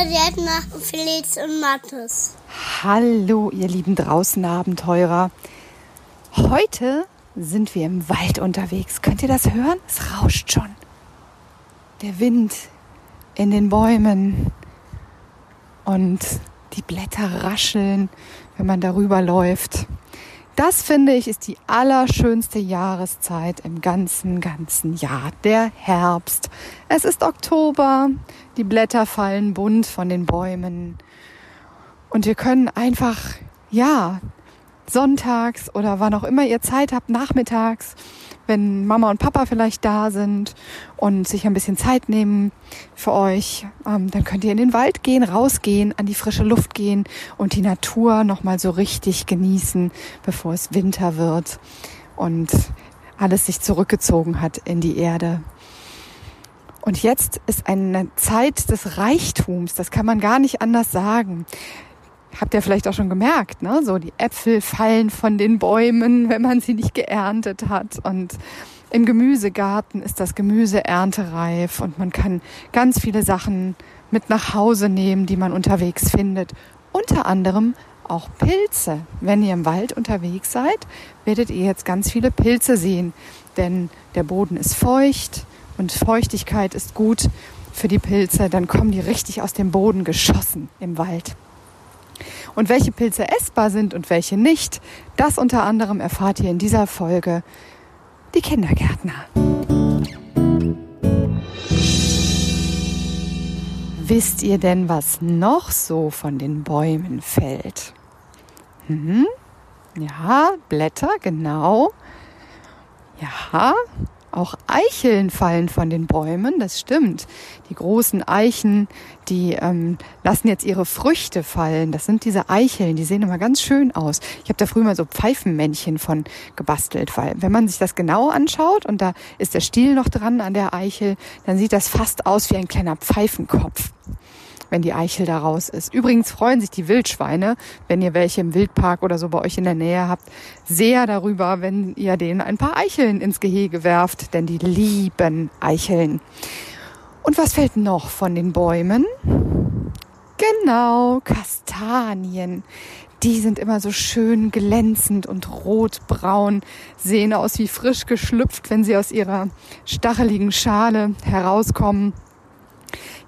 Kindergärtner Felix und Mathis. Hallo, ihr lieben Draußenabenteurer. Heute sind wir im Wald unterwegs. Könnt ihr das hören? Es rauscht schon. Der Wind in den Bäumen und die Blätter rascheln, wenn man darüber läuft. Das finde ich ist die allerschönste Jahreszeit im ganzen, ganzen Jahr. Der Herbst. Es ist Oktober. Die Blätter fallen bunt von den Bäumen. Und wir können einfach, ja, sonntags oder wann auch immer ihr Zeit habt, nachmittags, wenn Mama und Papa vielleicht da sind und sich ein bisschen Zeit nehmen für euch, ähm, dann könnt ihr in den Wald gehen, rausgehen, an die frische Luft gehen und die Natur nochmal so richtig genießen, bevor es Winter wird und alles sich zurückgezogen hat in die Erde. Und jetzt ist eine Zeit des Reichtums, das kann man gar nicht anders sagen habt ihr vielleicht auch schon gemerkt, ne? So die Äpfel fallen von den Bäumen, wenn man sie nicht geerntet hat. Und im Gemüsegarten ist das Gemüse erntereif und man kann ganz viele Sachen mit nach Hause nehmen, die man unterwegs findet. Unter anderem auch Pilze. Wenn ihr im Wald unterwegs seid, werdet ihr jetzt ganz viele Pilze sehen, denn der Boden ist feucht und Feuchtigkeit ist gut für die Pilze. Dann kommen die richtig aus dem Boden geschossen im Wald. Und welche Pilze essbar sind und welche nicht, das unter anderem erfahrt ihr in dieser Folge die Kindergärtner. Wisst ihr denn, was noch so von den Bäumen fällt? Mhm. Ja, Blätter, genau. Ja, auch Eicheln fallen von den Bäumen, das stimmt. Die großen Eichen, die ähm, lassen jetzt ihre Früchte fallen. Das sind diese Eicheln, die sehen immer ganz schön aus. Ich habe da früher mal so Pfeifenmännchen von gebastelt, weil wenn man sich das genau anschaut und da ist der Stiel noch dran an der Eichel, dann sieht das fast aus wie ein kleiner Pfeifenkopf wenn die Eichel da raus ist. Übrigens freuen sich die Wildschweine, wenn ihr welche im Wildpark oder so bei euch in der Nähe habt, sehr darüber, wenn ihr denen ein paar Eicheln ins Gehege werft, denn die lieben Eicheln. Und was fällt noch von den Bäumen? Genau, Kastanien. Die sind immer so schön glänzend und rotbraun, sehen aus wie frisch geschlüpft, wenn sie aus ihrer stacheligen Schale herauskommen.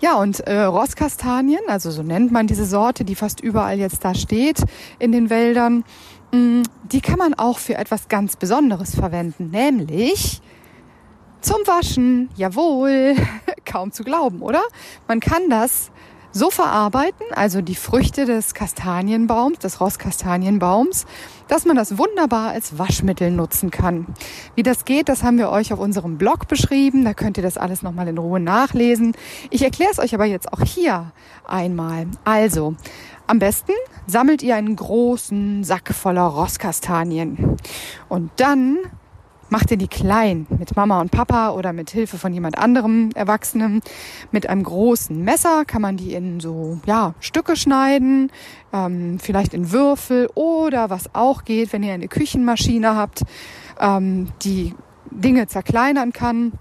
Ja, und äh, Rosskastanien, also so nennt man diese Sorte, die fast überall jetzt da steht in den Wäldern, mh, mm, die kann man auch für etwas ganz Besonderes verwenden, nämlich zum Waschen. Jawohl, kaum zu glauben, oder? Man kann das so verarbeiten, also die Früchte des Kastanienbaums, des Rosskastanienbaums, dass man das wunderbar als Waschmittel nutzen kann. Wie das geht, das haben wir euch auf unserem Blog beschrieben. Da könnt ihr das alles nochmal in Ruhe nachlesen. Ich erkläre es euch aber jetzt auch hier einmal. Also, am besten sammelt ihr einen großen Sack voller Rosskastanien. Und dann macht ihr die klein mit Mama und Papa oder mit Hilfe von jemand anderem Erwachsenem. Mit einem großen Messer kann man die in so ja Stücke schneiden, ähm, vielleicht in Würfel oder was auch geht, wenn ihr eine Küchenmaschine habt, ähm, die Dinge zerkleinern kann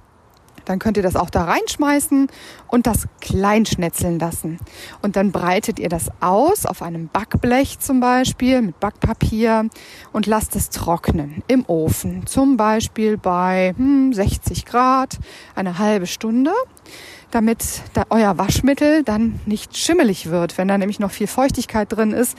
dann könnt ihr das auch da reinschmeißen und das kleinschnetzeln lassen. Und dann breitet ihr das aus auf einem Backblech zum Beispiel mit Backpapier und lasst es trocknen im Ofen. Zum Beispiel bei hm, 60 Grad eine halbe Stunde damit da euer Waschmittel dann nicht schimmelig wird. Wenn da nämlich noch viel Feuchtigkeit drin ist,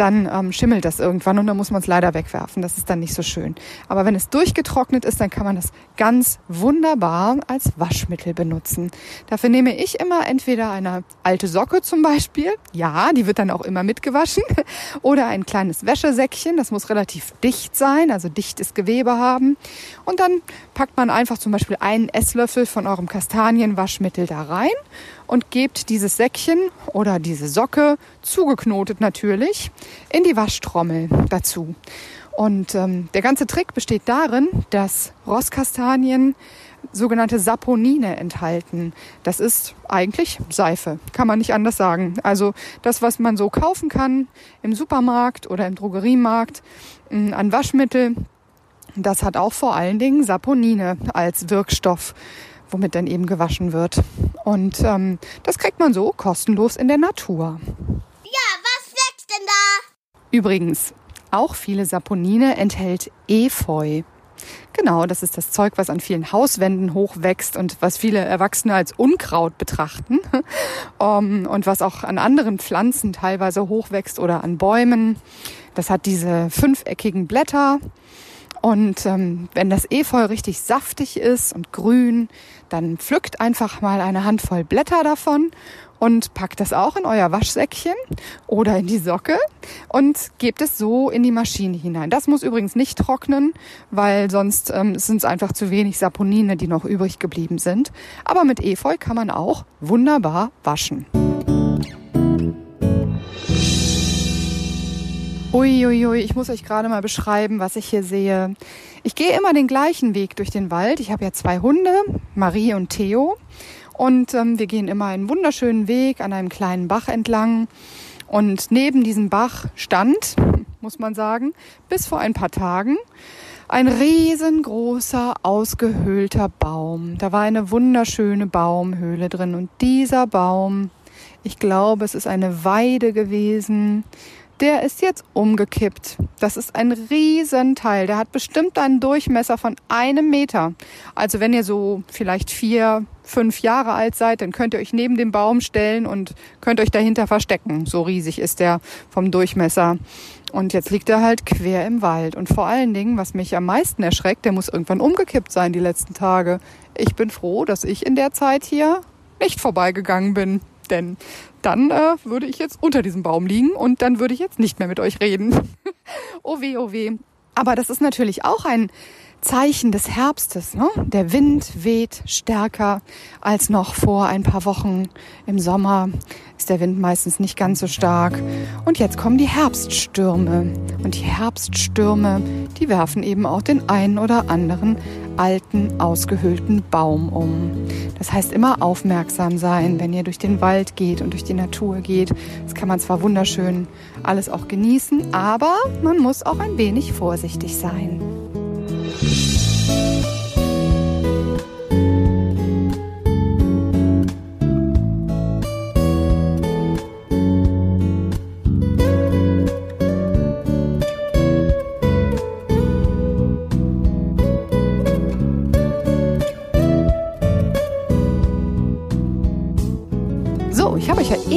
dann ähm, schimmelt das irgendwann und dann muss man es leider wegwerfen. Das ist dann nicht so schön. Aber wenn es durchgetrocknet ist, dann kann man das ganz wunderbar als Waschmittel benutzen. Dafür nehme ich immer entweder eine alte Socke zum Beispiel, ja, die wird dann auch immer mitgewaschen, oder ein kleines Wäschesäckchen, das muss relativ dicht sein, also dichtes Gewebe haben. Und dann packt man einfach zum Beispiel einen Esslöffel von eurem Kastanienwaschmittel da rein und gebt dieses Säckchen oder diese Socke, zugeknotet natürlich, in die Waschtrommel dazu. Und ähm, der ganze Trick besteht darin, dass Rosskastanien sogenannte Saponine enthalten. Das ist eigentlich Seife, kann man nicht anders sagen. Also das, was man so kaufen kann im Supermarkt oder im Drogeriemarkt äh, an Waschmittel, das hat auch vor allen Dingen Saponine als Wirkstoff womit dann eben gewaschen wird. Und ähm, das kriegt man so kostenlos in der Natur. Ja, was wächst denn da? Übrigens, auch viele Saponine enthält Efeu. Genau, das ist das Zeug, was an vielen Hauswänden hochwächst und was viele Erwachsene als Unkraut betrachten um, und was auch an anderen Pflanzen teilweise hochwächst oder an Bäumen. Das hat diese fünfeckigen Blätter und ähm, wenn das Efeu richtig saftig ist und grün, dann pflückt einfach mal eine Handvoll Blätter davon und packt das auch in euer Waschsäckchen oder in die Socke und gebt es so in die Maschine hinein. Das muss übrigens nicht trocknen, weil sonst ähm, sind es einfach zu wenig Saponine, die noch übrig geblieben sind. Aber mit Efeu kann man auch wunderbar waschen. Uiuiui, ui, ich muss euch gerade mal beschreiben, was ich hier sehe. Ich gehe immer den gleichen Weg durch den Wald. Ich habe ja zwei Hunde, Marie und Theo. Und ähm, wir gehen immer einen wunderschönen Weg an einem kleinen Bach entlang. Und neben diesem Bach stand, muss man sagen, bis vor ein paar Tagen ein riesengroßer, ausgehöhlter Baum. Da war eine wunderschöne Baumhöhle drin. Und dieser Baum, ich glaube, es ist eine Weide gewesen, der ist jetzt umgekippt. Das ist ein Riesenteil. Der hat bestimmt einen Durchmesser von einem Meter. Also wenn ihr so vielleicht vier, fünf Jahre alt seid, dann könnt ihr euch neben dem Baum stellen und könnt euch dahinter verstecken. So riesig ist der vom Durchmesser. Und jetzt liegt er halt quer im Wald. Und vor allen Dingen, was mich am meisten erschreckt, der muss irgendwann umgekippt sein die letzten Tage. Ich bin froh, dass ich in der Zeit hier nicht vorbeigegangen bin. Denn dann äh, würde ich jetzt unter diesem Baum liegen und dann würde ich jetzt nicht mehr mit euch reden. oh weh, oh weh. Aber das ist natürlich auch ein Zeichen des Herbstes. Ne? Der Wind weht stärker als noch vor ein paar Wochen. Im Sommer ist der Wind meistens nicht ganz so stark. Und jetzt kommen die Herbststürme. Und die Herbststürme, die werfen eben auch den einen oder anderen alten, ausgehöhlten Baum um. Das heißt immer aufmerksam sein, wenn ihr durch den Wald geht und durch die Natur geht. Das kann man zwar wunderschön alles auch genießen, aber man muss auch ein wenig vorsichtig sein.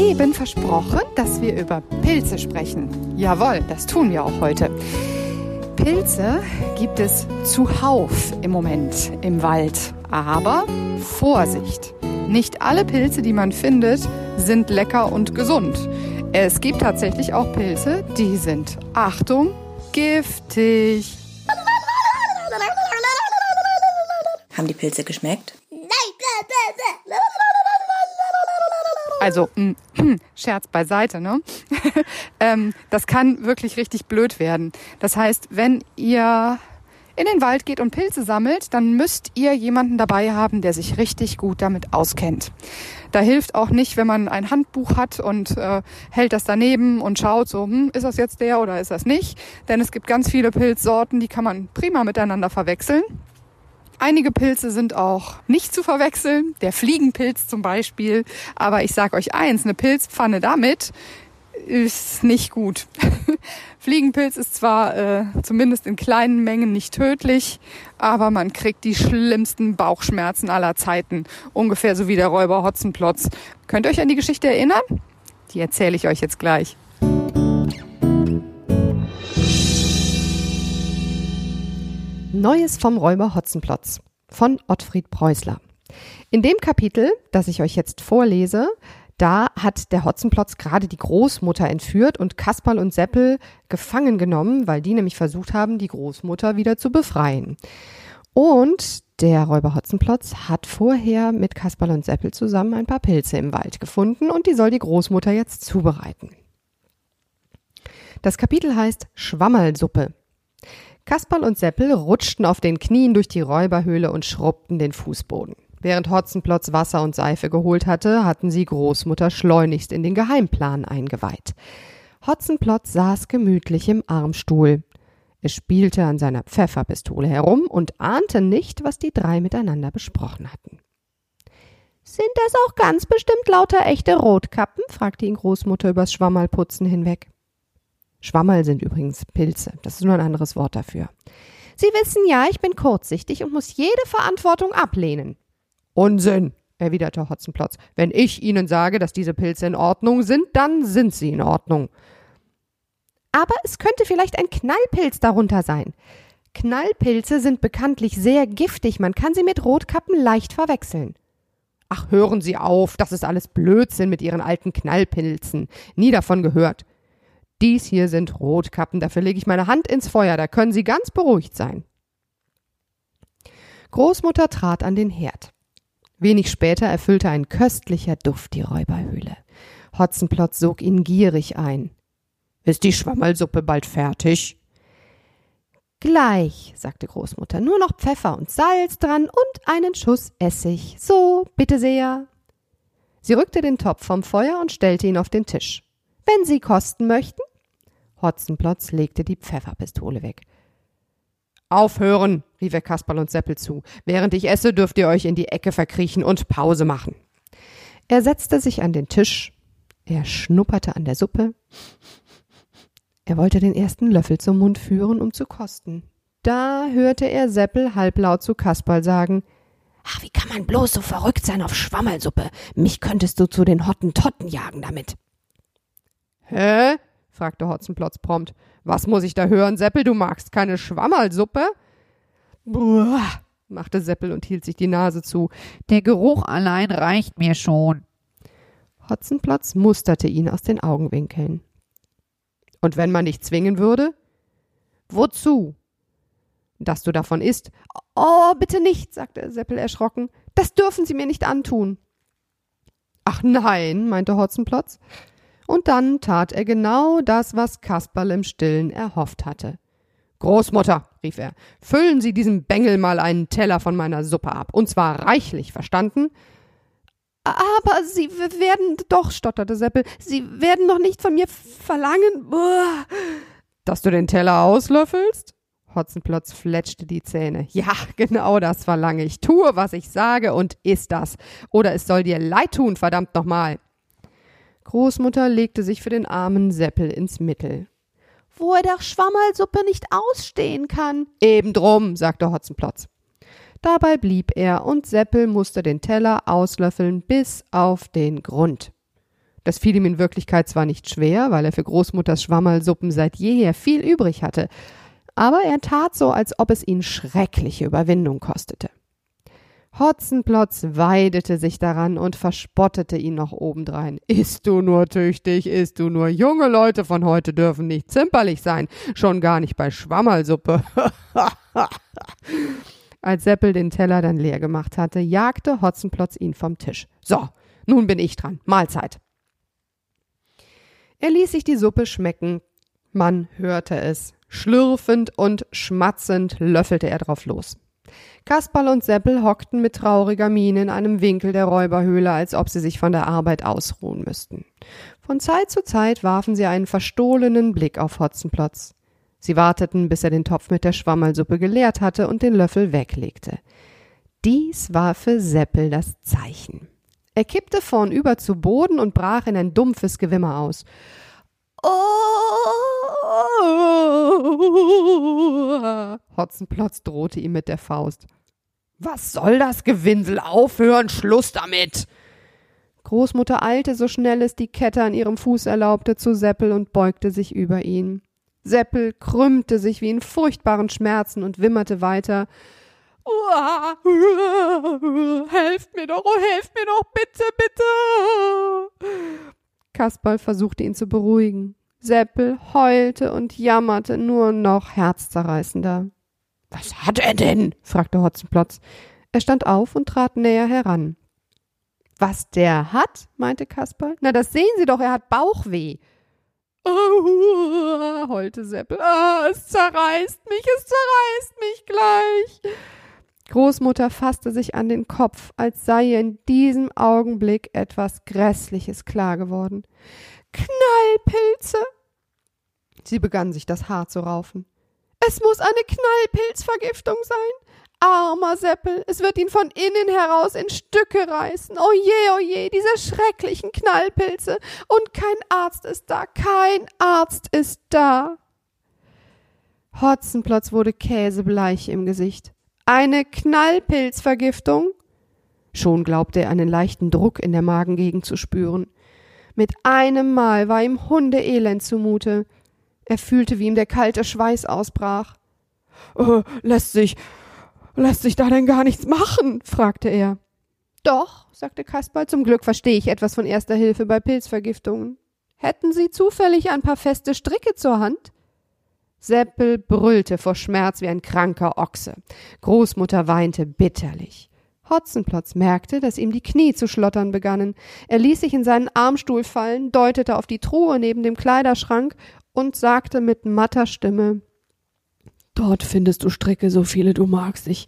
Eben versprochen, dass wir über Pilze sprechen. Jawohl, das tun wir auch heute. Pilze gibt es zuhauf im Moment im Wald. Aber Vorsicht! Nicht alle Pilze, die man findet, sind lecker und gesund. Es gibt tatsächlich auch Pilze, die sind, Achtung, giftig. Haben die Pilze geschmeckt? Also, mh, mm, Scherz beiseite, ne? ähm, das kann wirklich richtig blöd werden. Das heißt, wenn ihr in den Wald geht und Pilze sammelt, dann müsst ihr jemanden dabei haben, der sich richtig gut damit auskennt. Da hilft auch nicht, wenn man ein Handbuch hat und äh, hält das daneben und schaut so, hm, ist das jetzt der oder ist das nicht? Denn es gibt ganz viele Pilzsorten, die kann man prima miteinander verwechseln. Einige Pilze sind auch nicht zu verwechseln, der Fliegenpilz zum Beispiel. Aber ich sage euch eins, eine Pilzpfanne damit ist nicht gut. Fliegenpilz ist zwar äh, zumindest in kleinen Mengen nicht tödlich, aber man kriegt die schlimmsten Bauchschmerzen aller Zeiten. Ungefähr so wie der Räuber Hotzenplotz. Könnt ihr euch an die Geschichte erinnern? Die erzähle ich euch jetzt gleich. Neues vom Räuber Hotzenplotz von Ottfried Preußler. In dem Kapitel, das ich euch jetzt vorlese, da hat der Hotzenplotz gerade die Großmutter entführt und Kasperl und Seppel gefangen genommen, weil die nämlich versucht haben, die Großmutter wieder zu befreien. Und der Räuber Hotzenplotz hat vorher mit Kasperl und Seppel zusammen ein paar Pilze im Wald gefunden und die soll die Großmutter jetzt zubereiten. Das Kapitel heißt Schwammerlsuppe. Kasperl und Seppel rutschten auf den Knien durch die Räuberhöhle und schrubbten den Fußboden. Während Hotzenplotz Wasser und Seife geholt hatte, hatten sie Großmutter schleunigst in den Geheimplan eingeweiht. Hotzenplotz saß gemütlich im Armstuhl. Er spielte an seiner Pfefferpistole herum und ahnte nicht, was die drei miteinander besprochen hatten. Sind das auch ganz bestimmt lauter echte Rotkappen? fragte ihn Großmutter übers Schwammerlputzen hinweg. Schwammerl sind übrigens Pilze, das ist nur ein anderes Wort dafür. Sie wissen ja, ich bin kurzsichtig und muss jede Verantwortung ablehnen. Unsinn, erwiderte Hotzenplotz. Wenn ich Ihnen sage, dass diese Pilze in Ordnung sind, dann sind sie in Ordnung. Aber es könnte vielleicht ein Knallpilz darunter sein. Knallpilze sind bekanntlich sehr giftig, man kann sie mit Rotkappen leicht verwechseln. Ach, hören Sie auf, das ist alles Blödsinn mit Ihren alten Knallpilzen. Nie davon gehört. Dies hier sind Rotkappen, dafür lege ich meine Hand ins Feuer, da können Sie ganz beruhigt sein. Großmutter trat an den Herd. Wenig später erfüllte ein köstlicher Duft die Räuberhöhle. Hotzenplotz sog ihn gierig ein. Ist die Schwammerlsuppe bald fertig? Gleich, sagte Großmutter, nur noch Pfeffer und Salz dran und einen Schuss Essig. So, bitte sehr. Sie rückte den Topf vom Feuer und stellte ihn auf den Tisch. Wenn Sie kosten möchten? Hotzenplotz legte die Pfefferpistole weg. Aufhören, rief er Kasperl und Seppel zu. Während ich esse, dürft ihr euch in die Ecke verkriechen und Pause machen. Er setzte sich an den Tisch, er schnupperte an der Suppe, er wollte den ersten Löffel zum Mund führen, um zu kosten. Da hörte er Seppel halblaut zu Kasperl sagen Ach, wie kann man bloß so verrückt sein auf Schwammerlsuppe? Mich könntest du zu den Hottentotten jagen damit. Hä? Fragte Hotzenplotz prompt. Was muss ich da hören, Seppel? Du magst keine Schwammerlsuppe? Buah, machte Seppel und hielt sich die Nase zu. Der Geruch allein reicht mir schon. Hotzenplotz musterte ihn aus den Augenwinkeln. Und wenn man dich zwingen würde? Wozu? Dass du davon isst. Oh, bitte nicht, sagte Seppel erschrocken. Das dürfen Sie mir nicht antun. Ach nein, meinte Hotzenplotz. Und dann tat er genau das, was Kasperl im Stillen erhofft hatte. Großmutter, rief er, füllen Sie diesem Bengel mal einen Teller von meiner Suppe ab, und zwar reichlich, verstanden? Aber Sie werden doch, stotterte Seppel, Sie werden doch nicht von mir verlangen, Buah. dass du den Teller auslöffelst? Hotzenplotz fletschte die Zähne. Ja, genau das verlange ich. Tue, was ich sage und iss das. Oder es soll dir leid tun, verdammt nochmal. Großmutter legte sich für den armen Seppel ins Mittel. Wo er doch Schwammerlsuppe nicht ausstehen kann. Eben drum, sagte Hotzenplotz. Dabei blieb er und Seppel musste den Teller auslöffeln bis auf den Grund. Das fiel ihm in Wirklichkeit zwar nicht schwer, weil er für Großmutters Schwammerlsuppen seit jeher viel übrig hatte, aber er tat so, als ob es ihn schreckliche Überwindung kostete. Hotzenplotz weidete sich daran und verspottete ihn noch obendrein. Ist du nur tüchtig, ist du nur junge Leute von heute dürfen nicht zimperlich sein, schon gar nicht bei Schwammerlsuppe. Als Seppel den Teller dann leer gemacht hatte, jagte Hotzenplotz ihn vom Tisch. So, nun bin ich dran. Mahlzeit. Er ließ sich die Suppe schmecken. Man hörte es. Schlürfend und schmatzend löffelte er drauf los. Kasperl und Seppel hockten mit trauriger Miene in einem Winkel der Räuberhöhle, als ob sie sich von der Arbeit ausruhen müssten. Von Zeit zu Zeit warfen sie einen verstohlenen Blick auf Hotzenplotz. Sie warteten, bis er den Topf mit der Schwammerlsuppe geleert hatte und den Löffel weglegte. Dies war für Seppel das Zeichen. Er kippte vornüber zu Boden und brach in ein dumpfes Gewimmer aus. Oh! Hotzenplotz drohte ihm mit der Faust. Was soll das Gewinsel? Aufhören! Schluss damit! Großmutter eilte so schnell es die Kette an ihrem Fuß erlaubte zu Seppel und beugte sich über ihn. Seppel krümmte sich wie in furchtbaren Schmerzen und wimmerte weiter. Uah, helft mir doch, oh, helft mir doch, bitte, bitte. Kasperl versuchte ihn zu beruhigen. Seppel heulte und jammerte nur noch herzzerreißender. Was hat er denn? fragte Hotzenplotz. Er stand auf und trat näher heran. Was der hat? meinte Kasperl. Na, das sehen Sie doch, er hat Bauchweh. Oh, heulte Seppel. Ah, es zerreißt mich, es zerreißt mich gleich. Großmutter fasste sich an den Kopf, als sei ihr in diesem Augenblick etwas Grässliches klar geworden. Knallpilze! Sie begann sich das Haar zu raufen. Es muss eine Knallpilzvergiftung sein. Armer Seppel, es wird ihn von innen heraus in Stücke reißen. Oje, oje, diese schrecklichen Knallpilze. Und kein Arzt ist da, kein Arzt ist da. Hotzenplotz wurde käsebleich im Gesicht. Eine Knallpilzvergiftung? Schon glaubte er einen leichten Druck in der Magengegend zu spüren. Mit einem Mal war ihm Hundeelend zumute. Er fühlte, wie ihm der kalte Schweiß ausbrach. Äh, lässt sich, lässt sich da denn gar nichts machen? fragte er. Doch, sagte Kasperl, zum Glück verstehe ich etwas von erster Hilfe bei Pilzvergiftungen. Hätten Sie zufällig ein paar feste Stricke zur Hand? Seppel brüllte vor Schmerz wie ein kranker Ochse. Großmutter weinte bitterlich. Hotzenplotz merkte, dass ihm die Knie zu schlottern begannen. Er ließ sich in seinen Armstuhl fallen, deutete auf die Truhe neben dem Kleiderschrank und sagte mit matter Stimme Dort findest du Stricke, so viele du magst. Ich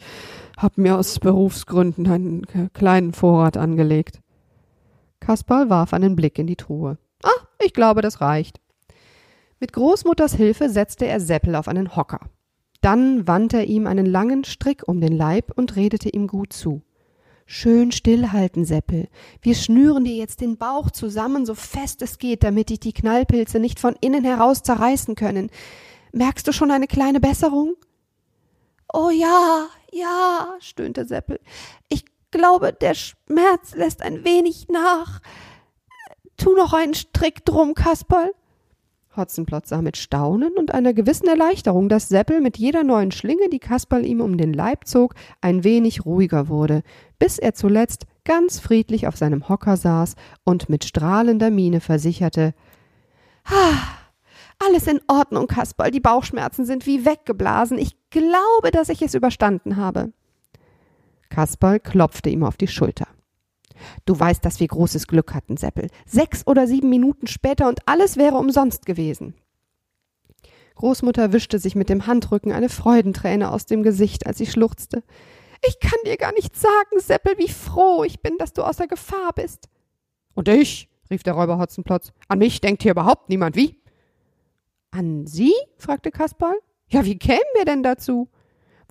hab mir aus Berufsgründen einen kleinen Vorrat angelegt. Kasperl warf einen Blick in die Truhe. Ah, ich glaube, das reicht. Mit Großmutters Hilfe setzte er Seppel auf einen Hocker. Dann wand er ihm einen langen Strick um den Leib und redete ihm gut zu. Schön stillhalten, Seppel. Wir schnüren dir jetzt den Bauch zusammen, so fest es geht, damit dich die Knallpilze nicht von innen heraus zerreißen können. Merkst du schon eine kleine Besserung? Oh ja, ja, stöhnte Seppel. Ich glaube, der Schmerz lässt ein wenig nach. Tu noch einen Strick drum, Kasperl. Hotzenplotz sah mit Staunen und einer gewissen Erleichterung, dass Seppel mit jeder neuen Schlinge, die Kasperl ihm um den Leib zog, ein wenig ruhiger wurde, bis er zuletzt ganz friedlich auf seinem Hocker saß und mit strahlender Miene versicherte Ah, alles in Ordnung, Kasperl, die Bauchschmerzen sind wie weggeblasen. Ich glaube, dass ich es überstanden habe. Kasperl klopfte ihm auf die Schulter. Du weißt, dass wir großes Glück hatten, Seppel. Sechs oder sieben Minuten später und alles wäre umsonst gewesen. Großmutter wischte sich mit dem Handrücken eine Freudenträne aus dem Gesicht, als sie schluchzte. Ich kann dir gar nicht sagen, Seppel, wie froh ich bin, dass du außer Gefahr bist. Und ich, rief der Räuber Hotzenplotz, an mich denkt hier überhaupt niemand, wie? An Sie? fragte Kasperl. Ja, wie kämen wir denn dazu?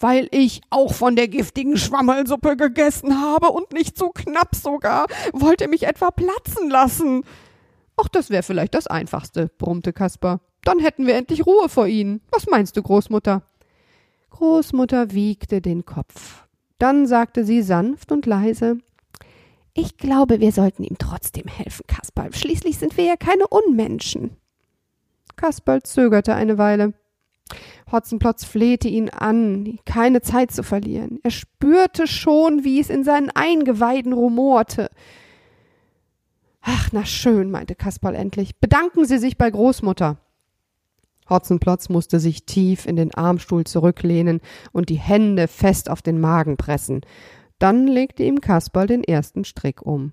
Weil ich auch von der giftigen Schwammelsuppe gegessen habe und nicht so knapp sogar. Wollt ihr mich etwa platzen lassen? Ach, das wäre vielleicht das Einfachste, brummte Kasper. Dann hätten wir endlich Ruhe vor Ihnen. Was meinst du, Großmutter? Großmutter wiegte den Kopf. Dann sagte sie sanft und leise Ich glaube, wir sollten ihm trotzdem helfen, Kasperl. Schließlich sind wir ja keine Unmenschen. Kasperl zögerte eine Weile. Hotzenplotz flehte ihn an, keine Zeit zu verlieren. Er spürte schon, wie es in seinen Eingeweiden rumorte. Ach, na schön, meinte Kasperl endlich. Bedanken Sie sich bei Großmutter. Hotzenplotz musste sich tief in den Armstuhl zurücklehnen und die Hände fest auf den Magen pressen. Dann legte ihm Kasperl den ersten Strick um.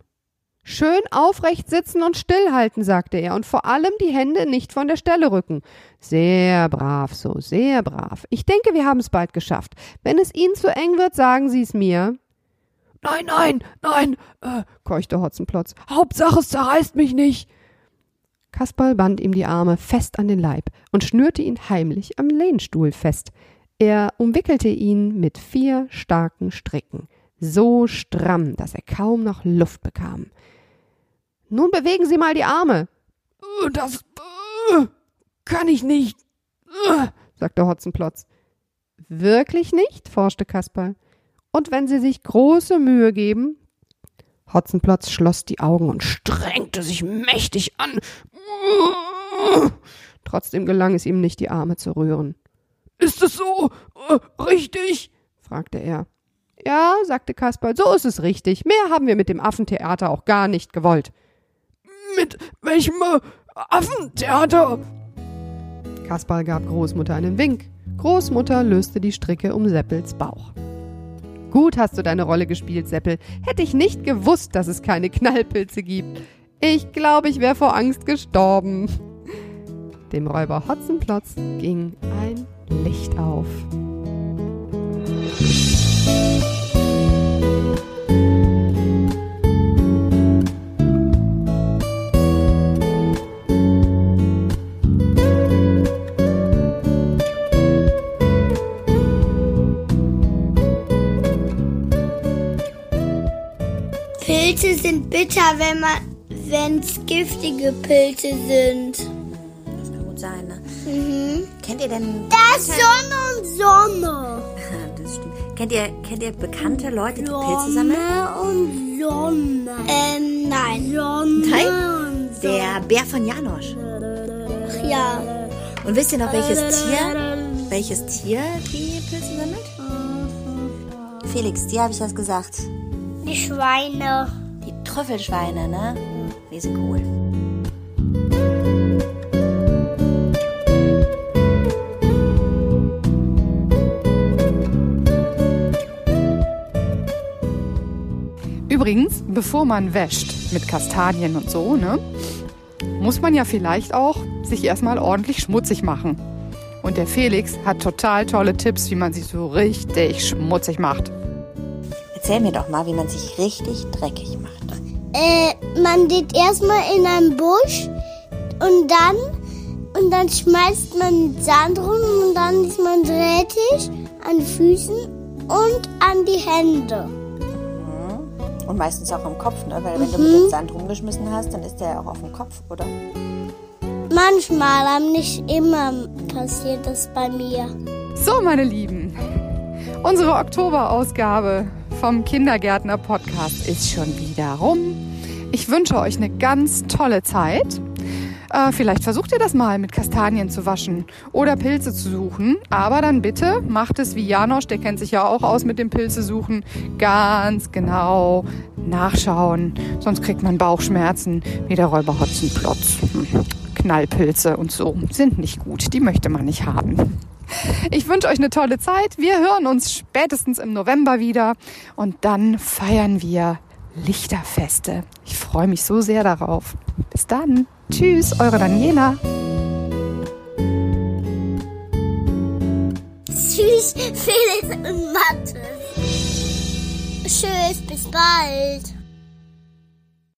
Schön aufrecht sitzen und stillhalten, sagte er, und vor allem die Hände nicht von der Stelle rücken. Sehr brav so, sehr brav. Ich denke, wir haben es bald geschafft. Wenn es Ihnen zu eng wird, sagen Sie es mir. Nein, nein, nein, äh, keuchte Hotzenplotz. Hauptsache, es zerreißt mich nicht. Kasperl band ihm die Arme fest an den Leib und schnürte ihn heimlich am Lehnstuhl fest. Er umwickelte ihn mit vier starken Stricken, so stramm, dass er kaum noch Luft bekam. Nun bewegen Sie mal die Arme. Äh, das äh, kann ich nicht, äh, sagte Hotzenplotz. Wirklich nicht? forschte Kasperl. Und wenn Sie sich große Mühe geben? Hotzenplotz schloss die Augen und strengte sich mächtig an. Trotzdem gelang es ihm nicht, die Arme zu rühren. Ist es so richtig? fragte er. Ja, sagte Kasperl, so ist es richtig. Mehr haben wir mit dem Affentheater auch gar nicht gewollt. Mit welchem äh, Affentheater? Kasperl gab Großmutter einen Wink. Großmutter löste die Stricke um Seppels Bauch. Gut hast du deine Rolle gespielt, Seppel. Hätte ich nicht gewusst, dass es keine Knallpilze gibt. Ich glaube, ich wäre vor Angst gestorben. Dem Räuber Hotzenplotz ging ein Licht auf. Pilze sind bitter, wenn man, wenn es giftige Pilze sind. Das kann gut sein, ne? Mhm. Kennt ihr denn... Das Sonne und Sonne. Das stimmt. Kennt ihr, kennt ihr bekannte Leute, die Pilze sammeln? und Sonne. Ähm, nein. Sonne Nein? und Der Bär von Janosch. Sonne. Ja. Und wisst ihr noch, welches Tier, welches Tier die Pilze sammelt? Felix, dir habe ich das gesagt. Die Schweine. Trüffelschweine, ne? Die sind cool. Übrigens, bevor man wäscht mit Kastanien und so, ne, muss man ja vielleicht auch sich erstmal ordentlich schmutzig machen. Und der Felix hat total tolle Tipps, wie man sich so richtig schmutzig macht. Erzähl mir doch mal, wie man sich richtig dreckig macht. Äh, man geht erstmal in einen Busch und dann und dann schmeißt man Sand rum und dann ist man dreckig an den Füßen und an die Hände. Und meistens auch am Kopf, ne? Weil wenn du mit dem Sand rumgeschmissen hast, dann ist der ja auch auf dem Kopf, oder? Manchmal, aber nicht immer passiert das bei mir. So, meine Lieben, unsere Oktoberausgabe vom Kindergärtner Podcast ist schon wieder rum. Ich wünsche euch eine ganz tolle Zeit. Äh, vielleicht versucht ihr das mal mit Kastanien zu waschen oder Pilze zu suchen. Aber dann bitte macht es wie Janosch, der kennt sich ja auch aus mit dem Pilze suchen. Ganz genau nachschauen. Sonst kriegt man Bauchschmerzen wie der Räuber Hotzenplotz. Hm. Knallpilze und so sind nicht gut. Die möchte man nicht haben. Ich wünsche euch eine tolle Zeit. Wir hören uns spätestens im November wieder und dann feiern wir Lichterfeste. Ich freue mich so sehr darauf. Bis dann. Tschüss, eure Daniela. Tschüss, Felix und Mathe. Tschüss, bis bald.